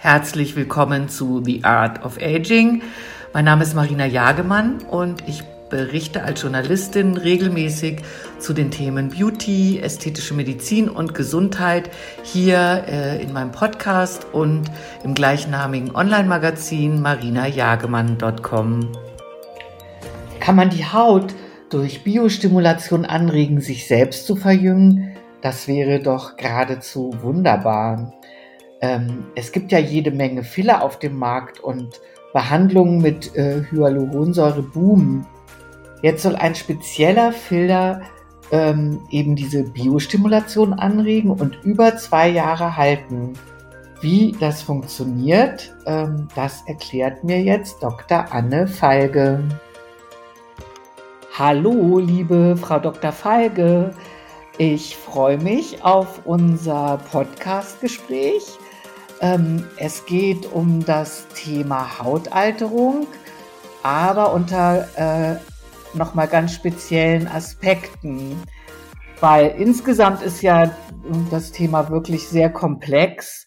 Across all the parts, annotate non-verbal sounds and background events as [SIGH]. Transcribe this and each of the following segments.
Herzlich willkommen zu The Art of Aging. Mein Name ist Marina Jagemann und ich berichte als Journalistin regelmäßig zu den Themen Beauty, ästhetische Medizin und Gesundheit hier äh, in meinem Podcast und im gleichnamigen Online-Magazin marinajagemann.com. Kann man die Haut durch Biostimulation anregen, sich selbst zu verjüngen? Das wäre doch geradezu wunderbar. Ähm, es gibt ja jede Menge Filler auf dem Markt und Behandlungen mit äh, Hyaluronsäure boomen. Jetzt soll ein spezieller Filler ähm, eben diese Biostimulation anregen und über zwei Jahre halten. Wie das funktioniert, ähm, das erklärt mir jetzt Dr. Anne Feige. Hallo, liebe Frau Dr. Feige. Ich freue mich auf unser Podcast-Gespräch. Ähm, es geht um das Thema Hautalterung, aber unter äh, nochmal ganz speziellen Aspekten. Weil insgesamt ist ja das Thema wirklich sehr komplex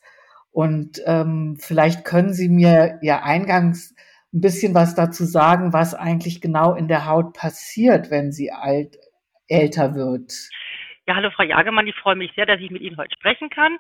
und ähm, vielleicht können Sie mir ja eingangs ein bisschen was dazu sagen, was eigentlich genau in der Haut passiert, wenn sie alt, älter wird. Ja, hallo Frau Jagemann, ich freue mich sehr, dass ich mit Ihnen heute sprechen kann.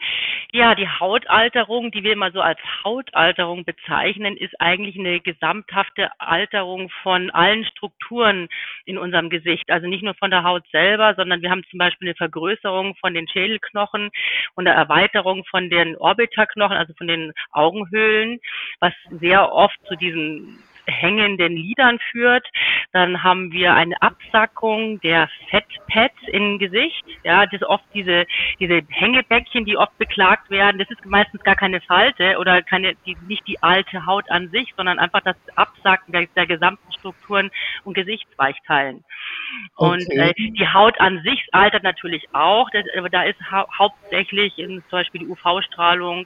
Ja, die Hautalterung, die wir mal so als Hautalterung bezeichnen, ist eigentlich eine gesamthafte Alterung von allen Strukturen in unserem Gesicht. Also nicht nur von der Haut selber, sondern wir haben zum Beispiel eine Vergrößerung von den Schädelknochen und eine Erweiterung von den Orbitaknochen, also von den Augenhöhlen, was sehr oft zu diesen hängenden Lidern führt. Dann haben wir eine Absackung der Fettpads im Gesicht. Ja, das ist oft diese, diese Hängebäckchen, die oft beklagt werden. Das ist meistens gar keine Falte oder keine, die, nicht die alte Haut an sich, sondern einfach das Absacken der, der gesamten Strukturen und Gesichtsweichteilen. Und okay. äh, die Haut an sich altert natürlich auch. Das, da ist hau hauptsächlich in, zum Beispiel die UV-Strahlung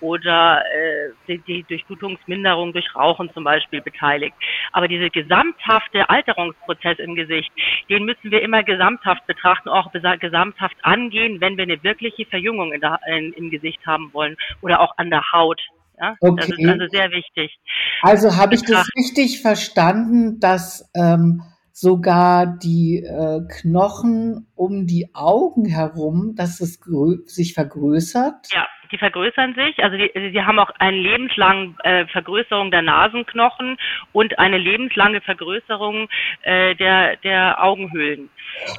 oder äh, die, die Durchblutungsminderung durch Rauchen zum Beispiel beteiligt. Aber diese gesamthafte Alterungsprozess im Gesicht, den müssen wir immer gesamthaft betrachten, auch gesamthaft angehen, wenn wir eine wirkliche Verjüngung in der, in, im Gesicht haben wollen oder auch an der Haut. Ja, okay. Das ist also sehr wichtig. Also habe ich das richtig verstanden, dass ähm, sogar die äh, Knochen um die Augen herum, dass es sich vergrößert? Ja, die vergrößern sich. Also die, sie haben auch eine lebenslange äh, Vergrößerung der Nasenknochen und eine lebenslange Vergrößerung äh, der, der Augenhöhlen.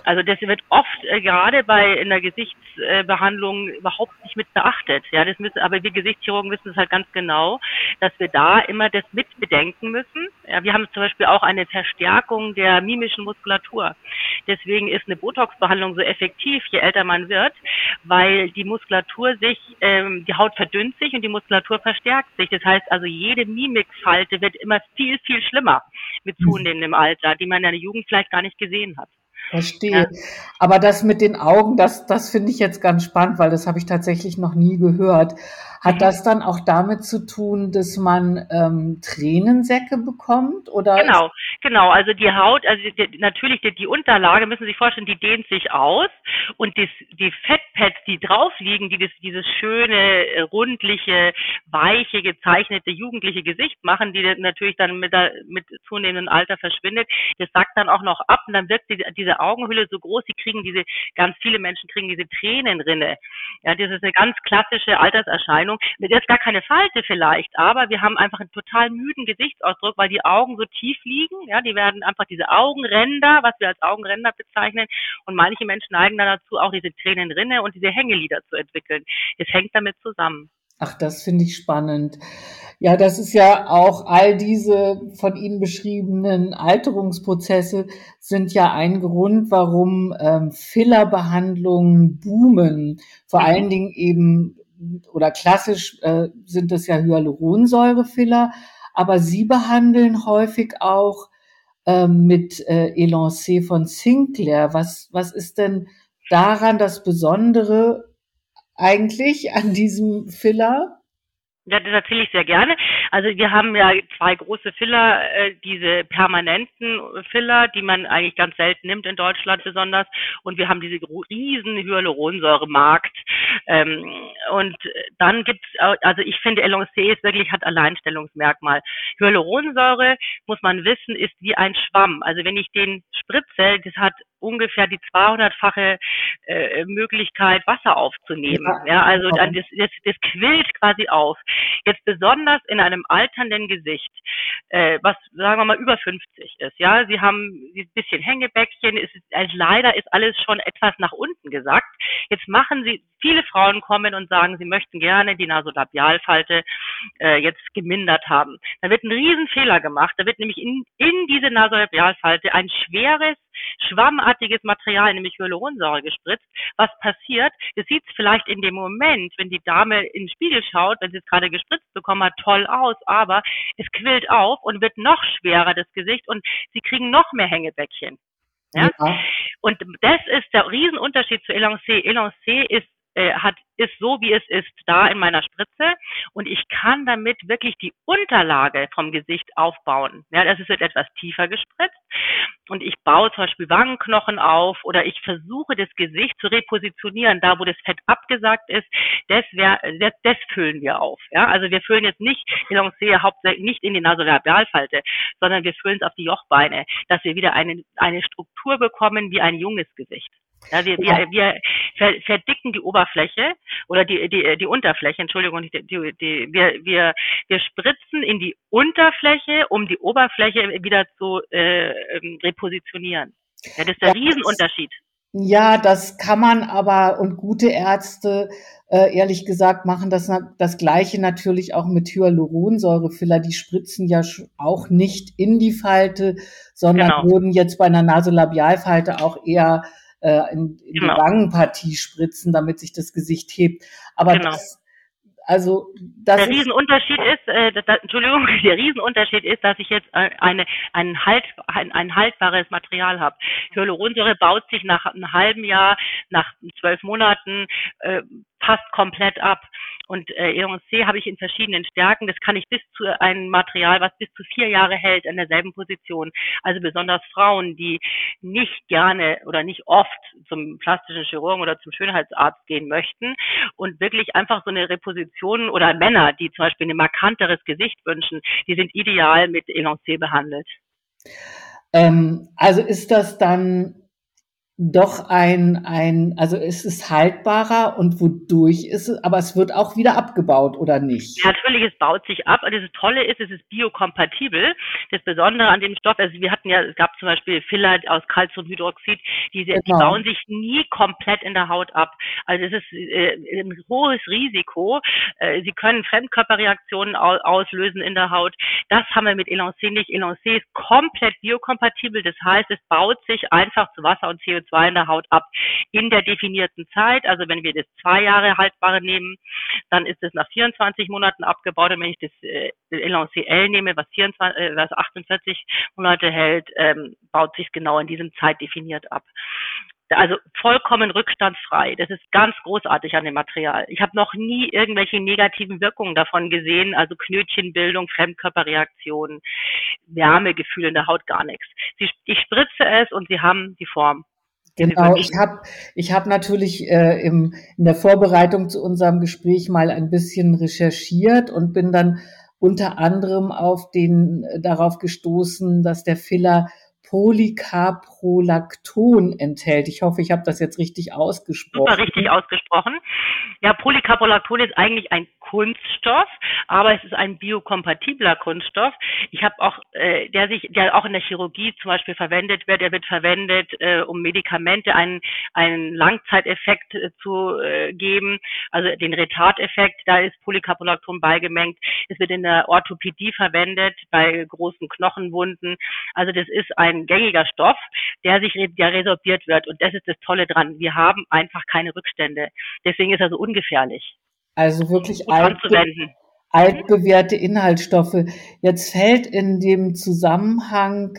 Also das wird oft äh, gerade bei in der Gesichtsbehandlung überhaupt nicht mit beachtet. Ja, das müssen, aber wir Gesichtschirurgen wissen es halt ganz genau, dass wir da immer das mit bedenken müssen. Ja, wir haben zum Beispiel auch eine Verstärkung der mimischen Muskulatur. Deswegen ist eine Botox-Behandlung so effektiv, je älter man wird, weil die Muskulatur sich äh, ähm, die Haut verdünnt sich und die Muskulatur verstärkt sich. Das heißt also, jede Mimikfalte wird immer viel, viel schlimmer mit hm. zunehmendem Alter, die man in der Jugend vielleicht gar nicht gesehen hat. Verstehe. Ja. Aber das mit den Augen, das, das finde ich jetzt ganz spannend, weil das habe ich tatsächlich noch nie gehört. Hat mhm. das dann auch damit zu tun, dass man ähm, Tränensäcke bekommt? Oder genau, genau. Also die Haut, also die, natürlich die, die Unterlage, müssen Sie sich vorstellen, die dehnt sich aus und das, die Fettpads, die drauf liegen, die das, dieses schöne, äh, rundliche, weiche, gezeichnete, jugendliche Gesicht machen, die natürlich dann mit, der, mit zunehmendem Alter verschwindet, das sackt dann auch noch ab und dann wirkt die, diese Augenhülle so groß, sie kriegen diese, ganz viele Menschen kriegen diese Tränenrinne. Ja, das ist eine ganz klassische Alterserscheinung. Das ist gar keine Falte vielleicht, aber wir haben einfach einen total müden Gesichtsausdruck, weil die Augen so tief liegen. Ja, die werden einfach diese Augenränder, was wir als Augenränder bezeichnen. Und manche Menschen neigen dann dazu, auch diese Tränenrinne und diese Hängelider zu entwickeln. Es hängt damit zusammen. Ach, das finde ich spannend. Ja, das ist ja auch all diese von Ihnen beschriebenen Alterungsprozesse sind ja ein Grund, warum ähm, Fillerbehandlungen boomen. Vor mhm. allen Dingen eben oder klassisch äh, sind es ja Hyaluronsäurefiller, aber sie behandeln häufig auch ähm, mit äh, Elancé von Sinclair. Was, was ist denn daran das Besondere eigentlich an diesem Filler? Ja, das erzähle ich sehr gerne. Also wir haben ja zwei große Filler, äh, diese permanenten Filler, die man eigentlich ganz selten nimmt in Deutschland besonders. Und wir haben diese riesen Hyaluronsäure-Markt. Ähm, und dann gibt's, also ich finde, Eloncé ist wirklich, hat Alleinstellungsmerkmal. Hyaluronsäure, muss man wissen, ist wie ein Schwamm. Also wenn ich den spritze, das hat ungefähr die 200-fache äh, Möglichkeit, Wasser aufzunehmen. Ja, ja also dann das, das, das quillt quasi auf. Jetzt besonders in einem alternden Gesicht, äh, was sagen wir mal über 50 ist. Ja, Sie haben ein bisschen Hängebäckchen, ist, also leider ist alles schon etwas nach unten gesackt. Jetzt machen Sie, viele Frauen kommen und sagen, sie möchten gerne die Nasolabialfalte äh, jetzt gemindert haben. Da wird ein Riesenfehler gemacht. Da wird nämlich in, in diese Nasolabialfalte ein schweres schwammartiges Material, nämlich Hyaluronsäure gespritzt. Was passiert? Es sieht vielleicht in dem Moment, wenn die Dame in den Spiegel schaut, wenn sie es gerade gespritzt bekommen hat, toll aus, aber es quillt auf und wird noch schwerer, das Gesicht, und sie kriegen noch mehr Hängebäckchen. Ja? ja. Und das ist der Riesenunterschied zu Elancé. Elancé ist äh, hat, ist so, wie es ist, da in meiner Spritze und ich kann damit wirklich die Unterlage vom Gesicht aufbauen. Ja, das ist etwas tiefer gespritzt und ich baue zum Beispiel Wangenknochen auf oder ich versuche das Gesicht zu repositionieren, da wo das Fett abgesagt ist, das, wär, das, das füllen wir auf. Ja, also wir füllen jetzt nicht die Lancée hauptsächlich nicht in die Nasolabialfalte, sondern wir füllen es auf die Jochbeine, dass wir wieder eine, eine Struktur bekommen wie ein junges Gesicht. Ja, wir, wir, wir verdicken die Oberfläche oder die, die, die Unterfläche, Entschuldigung, die, die, die, wir, wir, wir spritzen in die Unterfläche, um die Oberfläche wieder zu äh, ähm, repositionieren. Ja, das ist der ja, Riesenunterschied. Ja, das kann man aber und gute Ärzte, äh, ehrlich gesagt, machen das das Gleiche natürlich auch mit Hyaluronsäurefiller. Die spritzen ja auch nicht in die Falte, sondern genau. würden jetzt bei einer Nasolabialfalte auch eher äh, in, in genau. die Wangenpartie spritzen, damit sich das Gesicht hebt. Aber genau. das, also das der Riesenunterschied ist, äh, das, Entschuldigung, [LAUGHS] der Riesenunterschied ist, dass ich jetzt äh, eine ein halt ein, ein haltbares Material habe. Hyaluronsäure baut sich nach einem halben Jahr, nach zwölf Monaten äh, fast komplett ab. Und äh, Eon habe ich in verschiedenen Stärken. Das kann ich bis zu einem Material, was bis zu vier Jahre hält, an derselben Position. Also besonders Frauen, die nicht gerne oder nicht oft zum plastischen Chirurgen oder zum Schönheitsarzt gehen möchten und wirklich einfach so eine Reposition oder Männer, die zum Beispiel ein markanteres Gesicht wünschen, die sind ideal mit C behandelt. Ähm, also ist das dann doch ein, ein, also es ist haltbarer und wodurch ist es, aber es wird auch wieder abgebaut, oder nicht? Ja, natürlich, es baut sich ab. Und das Tolle ist, es ist biokompatibel. Das Besondere an dem Stoff, also wir hatten ja, es gab zum Beispiel Filler aus Calciumhydroxid, die, genau. die bauen sich nie komplett in der Haut ab. Also es ist äh, ein hohes Risiko. Äh, sie können Fremdkörperreaktionen au auslösen in der Haut. Das haben wir mit Elancé nicht. Elancé ist komplett biokompatibel. Das heißt, es baut sich einfach zu Wasser und CO2 2 in der Haut ab in der definierten Zeit. Also wenn wir das zwei Jahre haltbare nehmen, dann ist es nach 24 Monaten abgebaut. Und wenn ich das äh, LNCL nehme, was, 24, äh, was 48 Monate hält, ähm, baut sich genau in diesem Zeit definiert ab also vollkommen rückstandsfrei. Das ist ganz großartig an dem Material. Ich habe noch nie irgendwelche negativen Wirkungen davon gesehen, also Knötchenbildung, Fremdkörperreaktionen, Wärmegefühle in der Haut, gar nichts. ich spritze es und sie haben die Form. Genau, ich habe ich hab natürlich äh, im, in der Vorbereitung zu unserem Gespräch mal ein bisschen recherchiert und bin dann unter anderem auf den äh, darauf gestoßen, dass der Filler Polycaprolacton enthält. Ich hoffe, ich habe das jetzt richtig ausgesprochen. Super richtig ausgesprochen. Ja, Polycaprolacton ist eigentlich ein Kunststoff, aber es ist ein biokompatibler Kunststoff. Ich habe auch, äh, der sich, der auch in der Chirurgie zum Beispiel verwendet wird. Er wird verwendet, äh, um Medikamente einen, einen Langzeiteffekt äh, zu äh, geben, also den Retardeffekt. Da ist Polycaprolacton beigemengt. Es wird in der Orthopädie verwendet bei großen Knochenwunden. Also das ist ein gängiger Stoff, der sich der resorbiert wird. Und das ist das Tolle dran. Wir haben einfach keine Rückstände. Deswegen ist er so ungefährlich. Also wirklich altbe altbewährte Inhaltsstoffe. Jetzt fällt in dem Zusammenhang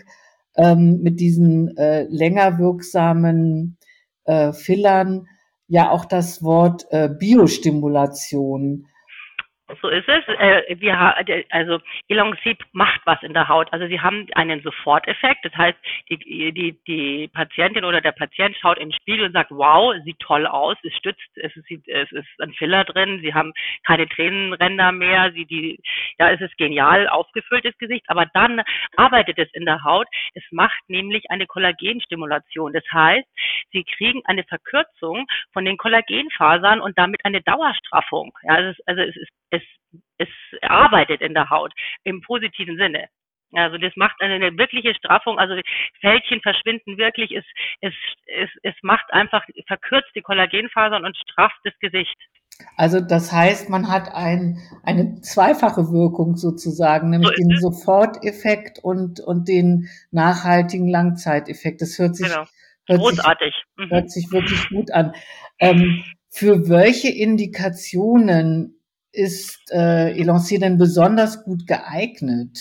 ähm, mit diesen äh, länger wirksamen äh, Fillern ja auch das Wort äh, Biostimulation. So ist es. Äh, wir, also Eloncid macht was in der Haut. Also sie haben einen Soforteffekt. Das heißt, die, die, die Patientin oder der Patient schaut in Spiegel und sagt, wow, sieht toll aus, es stützt, es ist, es ist ein Filler drin, sie haben keine Tränenränder mehr, sie, die, ja, es ist genial aufgefülltes Gesicht, aber dann arbeitet es in der Haut. Es macht nämlich eine Kollagenstimulation. Das heißt, sie kriegen eine Verkürzung von den Kollagenfasern und damit eine Dauerstraffung. Ja, also es ist es, es arbeitet in der Haut im positiven Sinne. Also das macht eine, eine wirkliche Straffung, also Fältchen verschwinden wirklich, es, es, es, es macht einfach, verkürzt die Kollagenfasern und strafft das Gesicht. Also das heißt, man hat ein, eine zweifache Wirkung sozusagen, nämlich so den Soforteffekt und, und den nachhaltigen Langzeiteffekt. Das hört sich, genau. hört Großartig. Sich, mhm. hört sich wirklich gut an. Ähm, für welche Indikationen ist äh, Elancier denn besonders gut geeignet?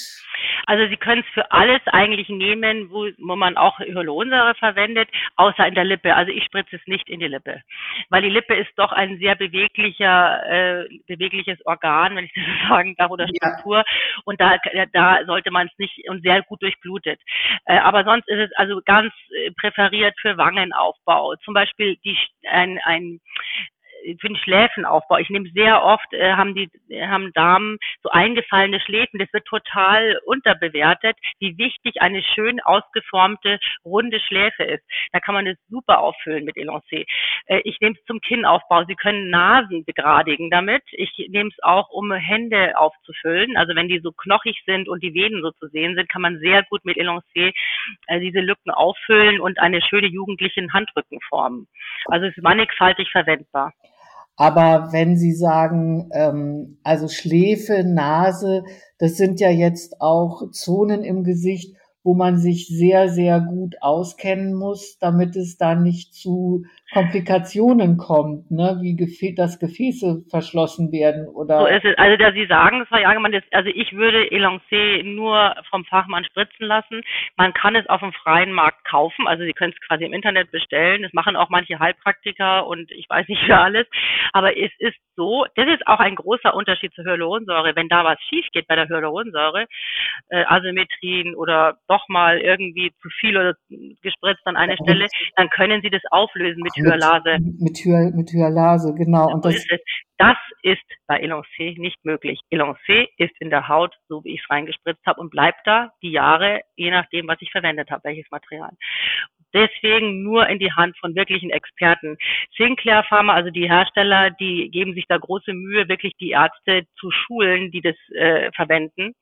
Also Sie können es für alles eigentlich nehmen, wo, wo man auch Hyaluronsäure verwendet, außer in der Lippe. Also ich spritze es nicht in die Lippe, weil die Lippe ist doch ein sehr beweglicher, äh, bewegliches Organ, wenn ich [LAUGHS] das so sagen darf, oder Struktur. Ja. Und da, da sollte man es nicht und sehr gut durchblutet. Äh, aber sonst ist es also ganz äh, präferiert für Wangenaufbau. Zum Beispiel die, ein, ein für den Schläfenaufbau. Ich nehme sehr oft, äh, haben die haben Damen so eingefallene Schläfen. Das wird total unterbewertet, wie wichtig eine schön ausgeformte, runde Schläfe ist. Da kann man das super auffüllen mit Elancé. Äh, ich nehme es zum Kinnaufbau. Sie können Nasen begradigen damit. Ich nehme es auch, um Hände aufzufüllen. Also wenn die so knochig sind und die Venen so zu sehen sind, kann man sehr gut mit Elancé äh, diese Lücken auffüllen und eine schöne jugendliche Handrücken formen. Also es ist mannigfaltig verwendbar. Aber wenn Sie sagen, ähm, also Schläfe, Nase, das sind ja jetzt auch Zonen im Gesicht, wo man sich sehr, sehr gut auskennen muss, damit es da nicht zu Komplikationen kommt, ne? wie Gefä das Gefäße verschlossen werden oder. So ist es. Also, da Sie sagen, Frau Jagemann, das, also ich würde Elancé nur vom Fachmann spritzen lassen. Man kann es auf dem freien Markt kaufen, also Sie können es quasi im Internet bestellen. Das machen auch manche Heilpraktiker und ich weiß nicht für alles. Aber es ist so, das ist auch ein großer Unterschied zur Hyaluronsäure. Wenn da was schief geht bei der Hyaluronsäure, äh, Asymmetrien oder doch mal irgendwie zu viel oder gespritzt an einer Stelle, dann können Sie das auflösen mit Hyalase. Mit, Hy mit Hyalase, genau. Und das. Das ist bei Elancé nicht möglich. Elancé ist in der Haut, so wie ich es reingespritzt habe, und bleibt da die Jahre, je nachdem, was ich verwendet habe, welches Material deswegen nur in die Hand von wirklichen Experten. Sinclair Pharma, also die Hersteller, die geben sich da große Mühe, wirklich die Ärzte zu schulen, die das äh, verwenden.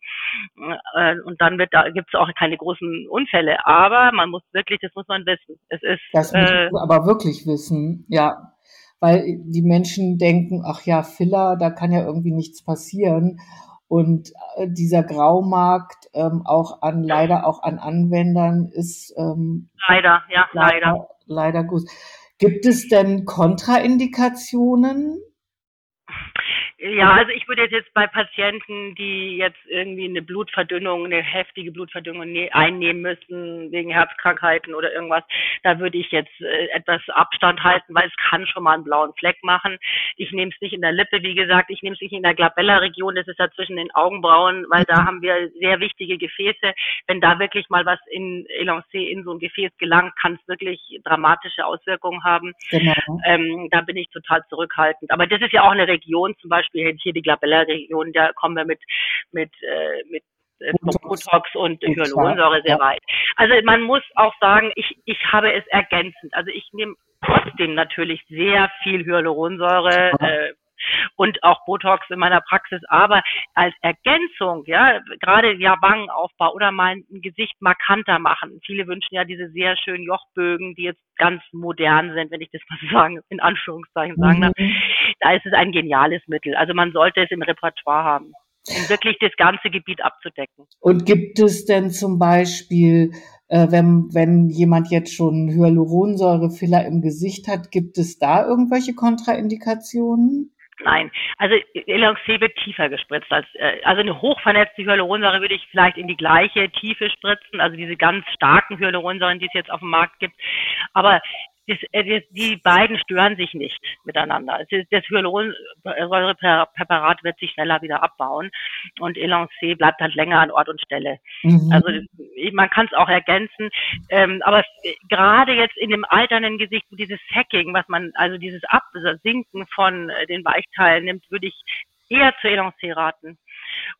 Äh, und dann wird da gibt's auch keine großen Unfälle. Aber man muss wirklich, das muss man wissen. Es ist das muss äh, aber wirklich wissen, ja. Weil die Menschen denken, ach ja, Filler, da kann ja irgendwie nichts passieren. Und äh, dieser Graumarkt ähm, auch an leider auch an Anwendern ist ähm, leider, ja, leider, leider gut. Gibt es denn Kontraindikationen? Ja, also ich würde jetzt bei Patienten, die jetzt irgendwie eine Blutverdünnung, eine heftige Blutverdünnung ne-, einnehmen müssen wegen Herzkrankheiten oder irgendwas, da würde ich jetzt äh, etwas Abstand halten, weil es kann schon mal einen blauen Fleck machen. Ich nehme es nicht in der Lippe, wie gesagt, ich nehme es nicht in der Glabella-Region, das ist da zwischen den Augenbrauen, weil da haben wir sehr wichtige Gefäße. Wenn da wirklich mal was in Elancé in so ein Gefäß gelangt, kann es wirklich dramatische Auswirkungen haben. Genau. Ähm, da bin ich total zurückhaltend. Aber das ist ja auch eine Region zum Beispiel, Beispiel hier die Glabella-Region, da kommen wir mit, mit, äh, mit äh, Botox und Hyaluronsäure sehr weit. Also man muss auch sagen, ich, ich habe es ergänzend. Also ich nehme trotzdem natürlich sehr viel Hyaluronsäure, äh, und auch Botox in meiner Praxis, aber als Ergänzung, ja, gerade ja Wangenaufbau oder mal ein Gesicht markanter machen. Viele wünschen ja diese sehr schönen Jochbögen, die jetzt ganz modern sind, wenn ich das mal [LAUGHS] sagen, in Anführungszeichen sagen darf. Mhm. Da ist es ein geniales Mittel. Also man sollte es im Repertoire haben um wirklich das ganze Gebiet abzudecken. Und gibt es denn zum Beispiel, äh, wenn, wenn jemand jetzt schon Hyaluronsäurefiller im Gesicht hat, gibt es da irgendwelche Kontraindikationen? Nein, also Eloxé wird tiefer gespritzt als äh, also eine hochvernetzte Hyaluronsäure würde ich vielleicht in die gleiche Tiefe spritzen, also diese ganz starken Hyaluronsäuren, die es jetzt auf dem Markt gibt. Aber das, das, die beiden stören sich nicht miteinander. Das, Hyaluronsäurepräparat wird sich schneller wieder abbauen und Elancé bleibt halt länger an Ort und Stelle. Mhm. Also man kann es auch ergänzen, ähm, aber gerade jetzt in dem alternden Gesicht, wo dieses Hacking, was man, also dieses Absinken von den Weichteilen nimmt, würde ich eher zu Elancé raten.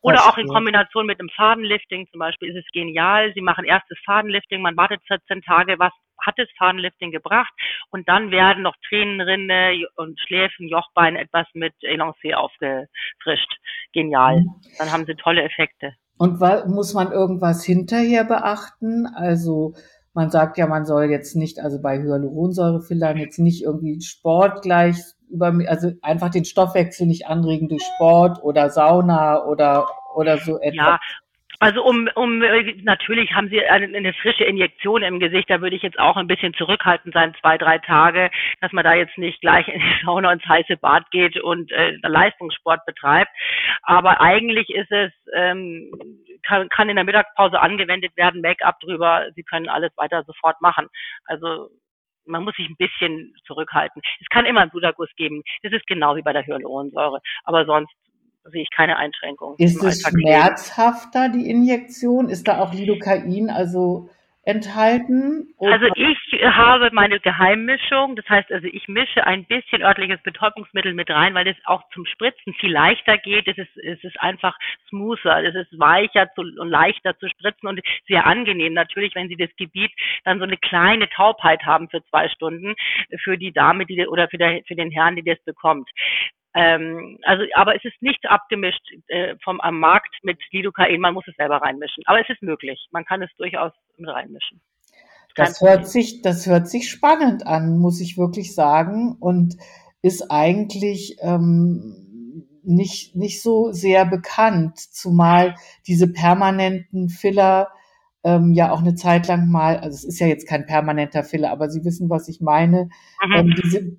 Oder auch in Kombination mit einem Fadenlifting zum Beispiel ist es genial. Sie machen erstes Fadenlifting, man wartet 14 Tage, was hat das Fadenlifting gebracht und dann werden noch Tränenrinde und Schläfen, Jochbein etwas mit Elancé aufgefrischt. Genial. Mhm. Dann haben sie tolle Effekte. Und muss man irgendwas hinterher beachten? Also man sagt ja, man soll jetzt nicht, also bei Hyaluronsäurefillern jetzt nicht irgendwie Sport gleich über, also einfach den Stoffwechsel nicht anregen durch Sport oder Sauna oder, oder so etwas. Ja, also um, um natürlich haben sie eine, eine, frische Injektion im Gesicht, da würde ich jetzt auch ein bisschen zurückhaltend sein, zwei, drei Tage, dass man da jetzt nicht gleich in die Sauna ins heiße Bad geht und äh, Leistungssport betreibt. Aber eigentlich ist es, ähm, kann, kann in der Mittagspause angewendet werden, Make-up drüber, sie können alles weiter sofort machen. Also man muss sich ein bisschen zurückhalten. Es kann immer einen Bluterguss geben. Das ist genau wie bei der Hyaluronsäure. Aber sonst sehe ich keine Einschränkungen. Ist es schmerzhafter, die Injektion? Ist da auch Lidocain, also enthalten? Also ich habe meine Geheimmischung, das heißt also ich mische ein bisschen örtliches Betäubungsmittel mit rein, weil es auch zum Spritzen viel leichter geht. Es ist, es ist einfach smoother, es ist weicher zu, und leichter zu spritzen und sehr angenehm natürlich, wenn Sie das Gebiet dann so eine kleine Taubheit haben für zwei Stunden für die Dame, die oder für, der, für den Herrn, die das bekommt. Ähm, also, aber es ist nicht abgemischt äh, vom am Markt mit Lidocain. Man muss es selber reinmischen. Aber es ist möglich. Man kann es durchaus mit reinmischen. Das hört sich, das hört sich spannend an, muss ich wirklich sagen, und ist eigentlich ähm, nicht nicht so sehr bekannt, zumal diese permanenten Filler ähm, ja auch eine Zeit lang mal, also es ist ja jetzt kein permanenter Filler, aber Sie wissen, was ich meine. Mhm. Ähm, diese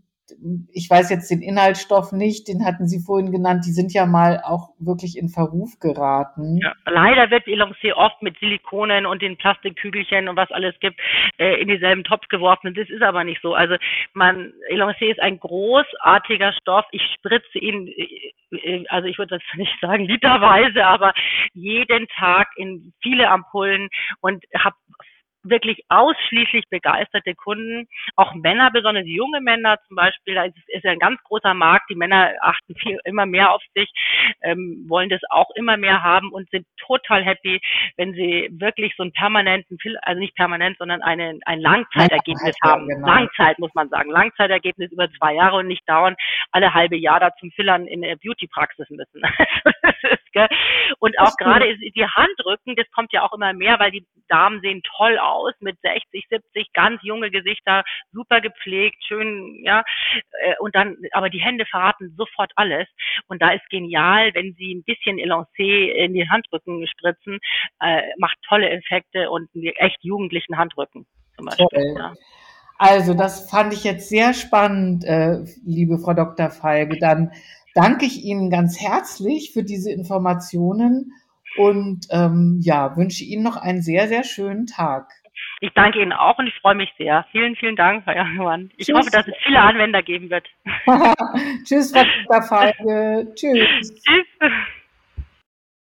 ich weiß jetzt den Inhaltsstoff nicht, den hatten Sie vorhin genannt, die sind ja mal auch wirklich in Verruf geraten. Ja, leider wird Elancé oft mit Silikonen und den Plastikkügelchen und was alles gibt, äh, in dieselben Topf geworfen. Das ist aber nicht so. Also man, Elancé ist ein großartiger Stoff. Ich spritze ihn, äh, äh, also ich würde das [LAUGHS] nicht sagen literweise, aber jeden Tag in viele Ampullen und habe wirklich ausschließlich begeisterte Kunden, auch Männer, besonders junge Männer zum Beispiel, da ist, ist ja ein ganz großer Markt, die Männer achten viel immer mehr auf sich, ähm, wollen das auch immer mehr haben und sind total happy, wenn sie wirklich so einen permanenten, also nicht permanent, sondern eine, ein Langzeitergebnis ja, haben. Genau. Langzeit muss man sagen, Langzeitergebnis über zwei Jahre und nicht dauern alle halbe Jahr da zum Fillern in der Beauty-Praxis müssen. [LAUGHS] und auch gerade die Handrücken, das kommt ja auch immer mehr, weil die Damen sehen toll aus aus mit 60, 70, ganz junge Gesichter, super gepflegt, schön, ja. Äh, und dann, aber die Hände verraten sofort alles. Und da ist genial, wenn sie ein bisschen Elancé in den Handrücken spritzen, äh, macht tolle Effekte und einen echt jugendlichen Handrücken zum Beispiel. Ja. Also, das fand ich jetzt sehr spannend, äh, liebe Frau Dr. Feige. Dann danke ich Ihnen ganz herzlich für diese Informationen und ähm, ja, wünsche Ihnen noch einen sehr, sehr schönen Tag. Ich danke Ihnen auch und ich freue mich sehr. Vielen, vielen Dank, Herr Johann. Ich Tschüss. hoffe, dass es viele Anwender geben wird. [LAUGHS] Tschüss, Frau Feige. [LAUGHS] Tschüss. Tschüss.